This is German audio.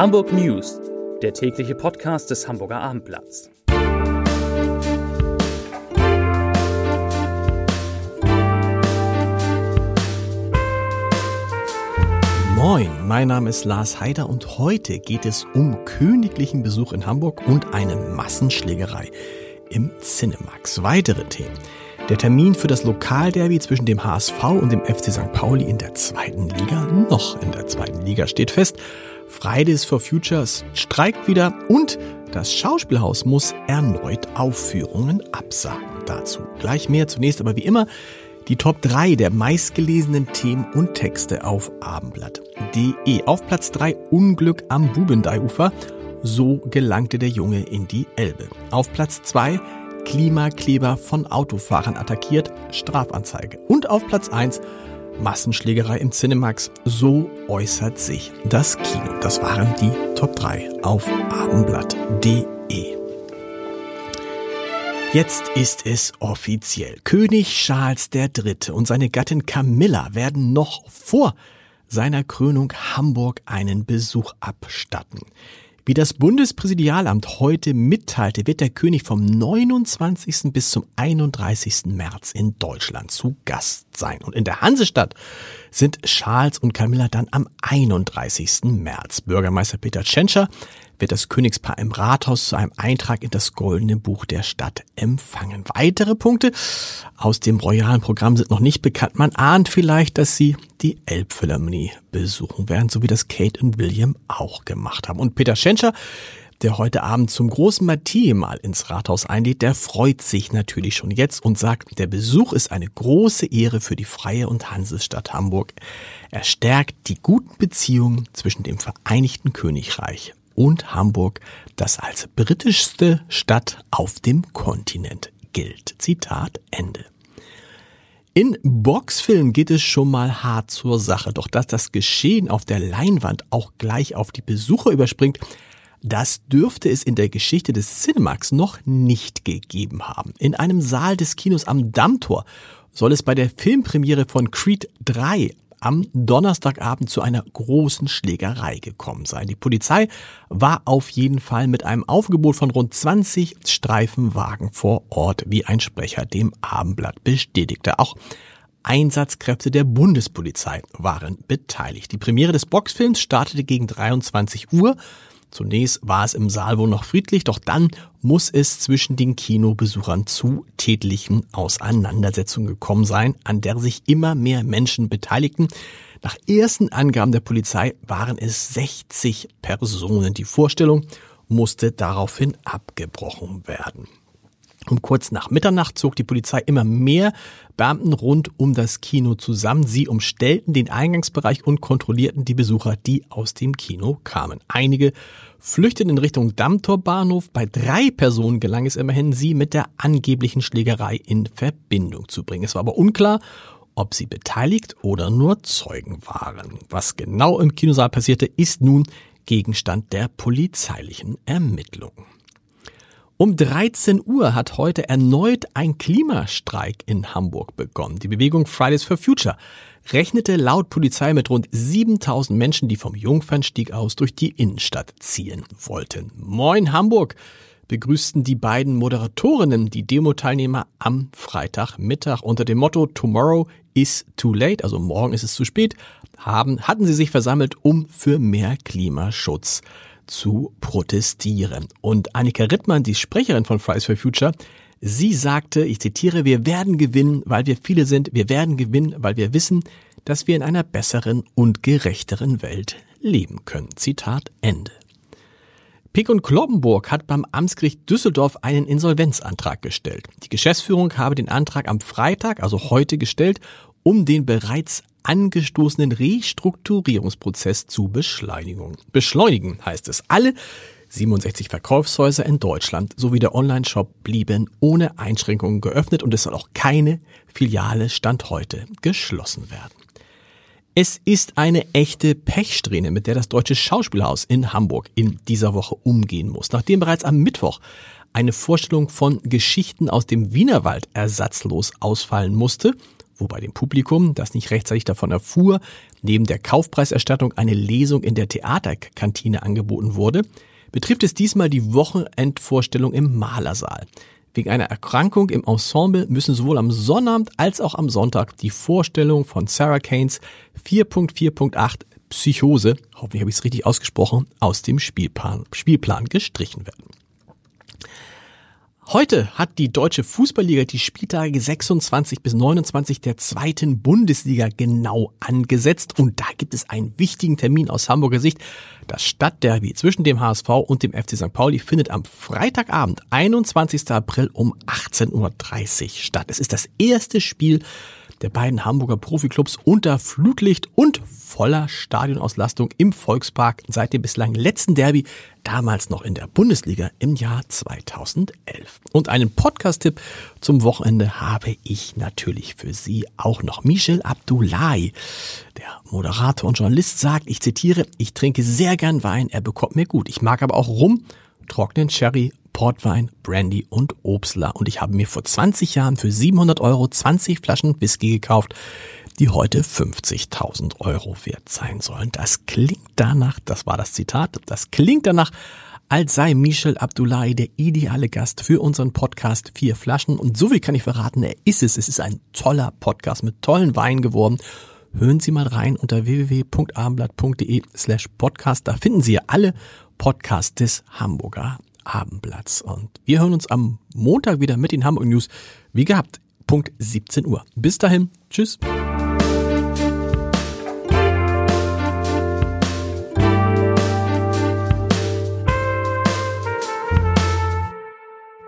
Hamburg News, der tägliche Podcast des Hamburger Abendblatts. Moin, mein Name ist Lars Heider und heute geht es um königlichen Besuch in Hamburg und eine Massenschlägerei im Cinemax. Weitere Themen. Der Termin für das Lokalderby zwischen dem HSV und dem FC St. Pauli in der zweiten Liga, noch in der zweiten Liga, steht fest. Fridays for Futures streikt wieder und das Schauspielhaus muss erneut Aufführungen absagen. Dazu gleich mehr. Zunächst aber wie immer die Top 3 der meistgelesenen Themen und Texte auf abendblatt.de. Auf Platz 3 Unglück am Bubendeiufer. So gelangte der Junge in die Elbe. Auf Platz 2 Klimakleber von Autofahrern attackiert, Strafanzeige. Und auf Platz 1 Massenschlägerei im Cinemax. So äußert sich das Kino. Das waren die Top 3 auf abendblatt.de. Jetzt ist es offiziell. König Charles III. und seine Gattin Camilla werden noch vor seiner Krönung Hamburg einen Besuch abstatten. Wie das Bundespräsidialamt heute mitteilte, wird der König vom 29. bis zum 31. März in Deutschland zu Gast sein. Und in der Hansestadt sind Charles und Camilla dann am 31. März. Bürgermeister Peter Tschentscher wird das Königspaar im Rathaus zu einem Eintrag in das Goldene Buch der Stadt empfangen. Weitere Punkte aus dem royalen Programm sind noch nicht bekannt. Man ahnt vielleicht, dass sie die Elbphilharmonie besuchen werden, so wie das Kate und William auch gemacht haben. Und Peter Schenscher der heute Abend zum großen Mathieu mal ins Rathaus einlädt, der freut sich natürlich schon jetzt und sagt, der Besuch ist eine große Ehre für die Freie und Hansestadt Hamburg. Er stärkt die guten Beziehungen zwischen dem Vereinigten Königreich und Hamburg, das als britischste Stadt auf dem Kontinent gilt. Zitat Ende. In Boxfilm geht es schon mal hart zur Sache, doch dass das Geschehen auf der Leinwand auch gleich auf die Besucher überspringt, das dürfte es in der Geschichte des Cinemax noch nicht gegeben haben. In einem Saal des Kinos am Dammtor soll es bei der Filmpremiere von Creed 3 am Donnerstagabend zu einer großen Schlägerei gekommen sein. Die Polizei war auf jeden Fall mit einem Aufgebot von rund 20 Streifenwagen vor Ort, wie ein Sprecher dem Abendblatt bestätigte. Auch Einsatzkräfte der Bundespolizei waren beteiligt. Die Premiere des Boxfilms startete gegen 23 Uhr. Zunächst war es im Saal wohl noch friedlich, doch dann muss es zwischen den Kinobesuchern zu tätlichen Auseinandersetzungen gekommen sein, an der sich immer mehr Menschen beteiligten. Nach ersten Angaben der Polizei waren es 60 Personen. Die Vorstellung musste daraufhin abgebrochen werden. Um kurz nach Mitternacht zog die Polizei immer mehr Beamten rund um das Kino zusammen. Sie umstellten den Eingangsbereich und kontrollierten die Besucher, die aus dem Kino kamen. Einige flüchteten in Richtung Dammtorbahnhof. Bei drei Personen gelang es immerhin, sie mit der angeblichen Schlägerei in Verbindung zu bringen. Es war aber unklar, ob sie beteiligt oder nur Zeugen waren. Was genau im Kinosaal passierte, ist nun Gegenstand der polizeilichen Ermittlungen. Um 13 Uhr hat heute erneut ein Klimastreik in Hamburg begonnen. Die Bewegung Fridays for Future rechnete laut Polizei mit rund 7000 Menschen, die vom Jungfernstieg aus durch die Innenstadt ziehen wollten. Moin Hamburg! begrüßten die beiden Moderatorinnen die Demo-Teilnehmer am Freitagmittag unter dem Motto Tomorrow is too late, also morgen ist es zu spät, haben, hatten sie sich versammelt, um für mehr Klimaschutz zu protestieren. Und Annika Rittmann, die Sprecherin von Fridays for Future, sie sagte, ich zitiere, wir werden gewinnen, weil wir viele sind, wir werden gewinnen, weil wir wissen, dass wir in einer besseren und gerechteren Welt leben können. Zitat Ende. Pick und Kloppenburg hat beim Amtsgericht Düsseldorf einen Insolvenzantrag gestellt. Die Geschäftsführung habe den Antrag am Freitag, also heute, gestellt, um den bereits angestoßenen Restrukturierungsprozess zu Beschleunigung. Beschleunigen heißt es. Alle 67 Verkaufshäuser in Deutschland sowie der Online-Shop blieben ohne Einschränkungen geöffnet und es soll auch keine Filiale Stand heute geschlossen werden. Es ist eine echte Pechsträhne, mit der das Deutsche Schauspielhaus in Hamburg in dieser Woche umgehen muss. Nachdem bereits am Mittwoch eine Vorstellung von Geschichten aus dem Wienerwald ersatzlos ausfallen musste, wobei dem Publikum, das nicht rechtzeitig davon erfuhr, neben der Kaufpreiserstattung eine Lesung in der Theaterkantine angeboten wurde, betrifft es diesmal die Wochenendvorstellung im Malersaal. Wegen einer Erkrankung im Ensemble müssen sowohl am Sonnabend als auch am Sonntag die Vorstellung von Sarah Kanes 4.4.8 Psychose, hoffentlich habe ich es richtig ausgesprochen, aus dem Spielplan, Spielplan gestrichen werden. Heute hat die deutsche Fußballliga die Spieltage 26 bis 29 der zweiten Bundesliga genau angesetzt und da gibt es einen wichtigen Termin aus Hamburger Sicht. Das Stadtderby zwischen dem HSV und dem FC St. Pauli findet am Freitagabend, 21. April um 18.30 Uhr statt. Es ist das erste Spiel der beiden Hamburger Profiklubs unter Flutlicht und voller Stadionauslastung im Volkspark seit dem bislang letzten Derby, damals noch in der Bundesliga im Jahr 2011. Und einen Podcast-Tipp zum Wochenende habe ich natürlich für Sie auch noch. Michel Abdullahi, der Moderator und Journalist, sagt, ich zitiere, ich trinke sehr gern Wein, er bekommt mir gut. Ich mag aber auch Rum, trockenen Cherry Portwein, Brandy und Obstler. Und ich habe mir vor 20 Jahren für 700 Euro 20 Flaschen Whisky gekauft, die heute 50.000 Euro wert sein sollen. Das klingt danach, das war das Zitat, das klingt danach, als sei Michel Abdullahi der ideale Gast für unseren Podcast Vier Flaschen. Und so viel kann ich verraten, er ist es. Es ist ein toller Podcast mit tollen Weinen geworden. Hören Sie mal rein unter www.abendblatt.de slash podcast. Da finden Sie alle Podcasts des Hamburger Abendblatts. Und wir hören uns am Montag wieder mit den Hamburg News. Wie gehabt, Punkt 17 Uhr. Bis dahin, tschüss.